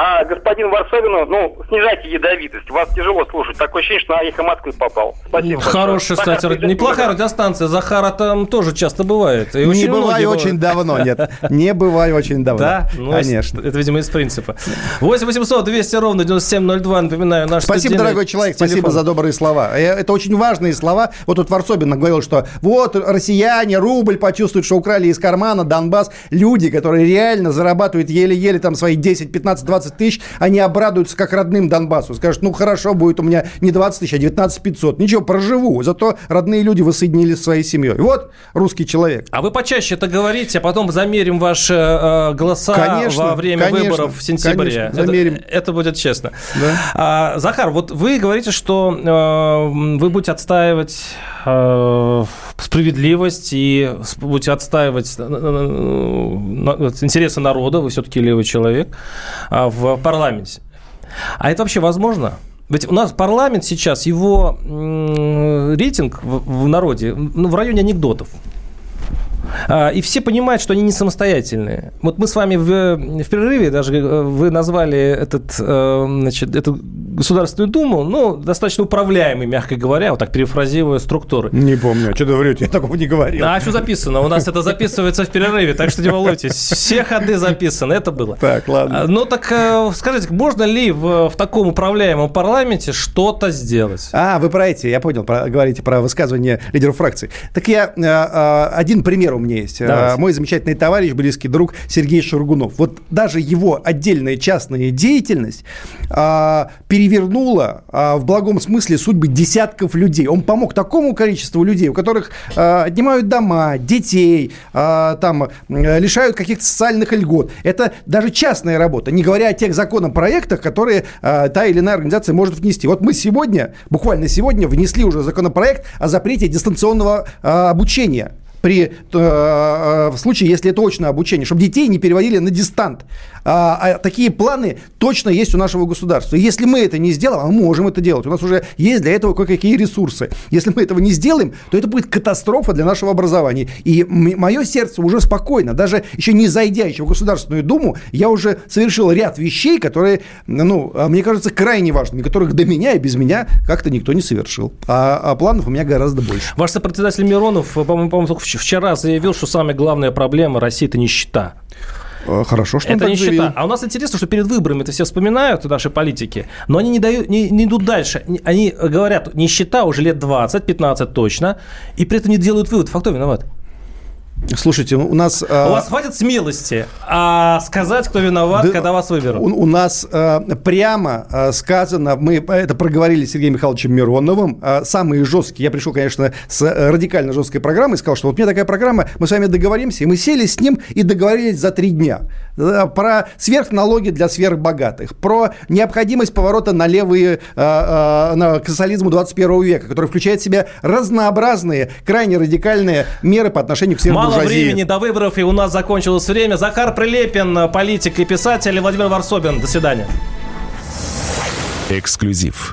H: А господин Варсовину, ну, снижайте ядовитость. Вас тяжело слушать. Такое ощущение, что на эхо Москвы попал. Спасибо.
B: Хорошая, кстати, Захар, неплохая радиостанция. Захара там тоже часто бывает.
C: И не бываю очень давно, нет. Не бываю очень давно.
B: Да? Ну, Конечно. Это, видимо, из принципа. 8 800 200 ровно 9702. Напоминаю, наш
C: Спасибо, дорогой человек. Спасибо за добрые слова. Э, это очень важные слова. Вот тут Варсобин говорил, что вот россияне рубль почувствуют, что украли из кармана Донбасс. Люди, которые реально зарабатывают еле-еле там свои 10, 15, 20 20 тысяч, они обрадуются как родным Донбассу. Скажут, ну хорошо, будет у меня не 20 тысяч, а 19 500. Ничего, проживу. Зато родные люди воссоединились с своей семьей. Вот русский человек.
B: А вы почаще это говорите, а потом замерим ваши э, голоса конечно, во время конечно, выборов в сентябре.
C: Конечно, замерим.
B: Это, это будет честно. Да. А, Захар, вот вы говорите, что э, вы будете отстаивать э, справедливость и будете отстаивать интересы народа, вы все-таки левый человек. А в парламенте. А это вообще возможно? Ведь у нас парламент сейчас, его рейтинг в народе ну, в районе анекдотов. А, и все понимают, что они не самостоятельные. Вот мы с вами в, в перерыве, даже э, вы назвали этот, э, значит, эту Государственную Думу, ну, достаточно управляемой, мягко говоря, вот так перефразируя структуры.
C: Не помню, что-то врете, я такого не говорил.
B: А что записано? У нас это записывается в перерыве, так что не волнуйтесь. Все ходы записаны, это было.
C: Так, ладно.
B: Ну, так э, скажите, можно ли в, в таком управляемом парламенте что-то сделать?
C: А, вы про эти, я понял, про, говорите про высказывание лидеров фракций. Так я, один пример у меня есть. Давайте. Мой замечательный товарищ, близкий друг Сергей Шургунов. Вот даже его отдельная частная деятельность а, перевернула а, в благом смысле судьбы десятков людей. Он помог такому количеству людей, у которых а, отнимают дома, детей, а, там, лишают каких-то социальных льгот. Это даже частная работа, не говоря о тех законопроектах, которые а, та или иная организация может внести. Вот мы сегодня, буквально сегодня, внесли уже законопроект о запрете дистанционного а, обучения при, э, в случае, если это очное обучение, чтобы детей не переводили на дистант. А, а такие планы точно есть у нашего государства. И если мы это не сделаем, а мы можем это делать, у нас уже есть для этого кое-какие ресурсы. Если мы этого не сделаем, то это будет катастрофа для нашего образования. И мое сердце уже спокойно. Даже еще не зайдя еще в Государственную Думу, я уже совершил ряд вещей, которые, ну, мне кажется, крайне важными, которых до меня и без меня как-то никто не совершил. А, а планов у меня гораздо больше.
B: Ваш сопредседатель Миронов, по-моему, по только вчера заявил, что самая главная проблема России – это нищета.
C: Э, хорошо, что
B: это не
C: заявил.
B: А у нас интересно, что перед выборами это все вспоминают, наши политики, но они не, дают, не, не идут дальше. Они говорят, нищета уже лет 20-15 точно, и при этом не делают вывод, факт кто виноват.
C: Слушайте, у нас...
B: У а... вас хватит смелости а, сказать, кто виноват, да, когда вас выберут?
C: У, у нас а, прямо а, сказано, мы это проговорили с Сергеем Михайловичем Мироновым, а, самые жесткие, я пришел, конечно, с радикально жесткой программой, сказал, что вот у меня такая программа, мы с вами договоримся, и мы сели с ним и договорились за три дня. Про сверхналоги для сверхбогатых, про необходимость поворота на левые, а, а, на, к социализму 21 века, который включает в себя разнообразные, крайне радикальные меры по отношению к сверхбогатым
B: Мало времени до выборов, и у нас закончилось время. Захар Прилепин, политик и писатель, и Владимир Варсобин. До свидания.
A: Эксклюзив.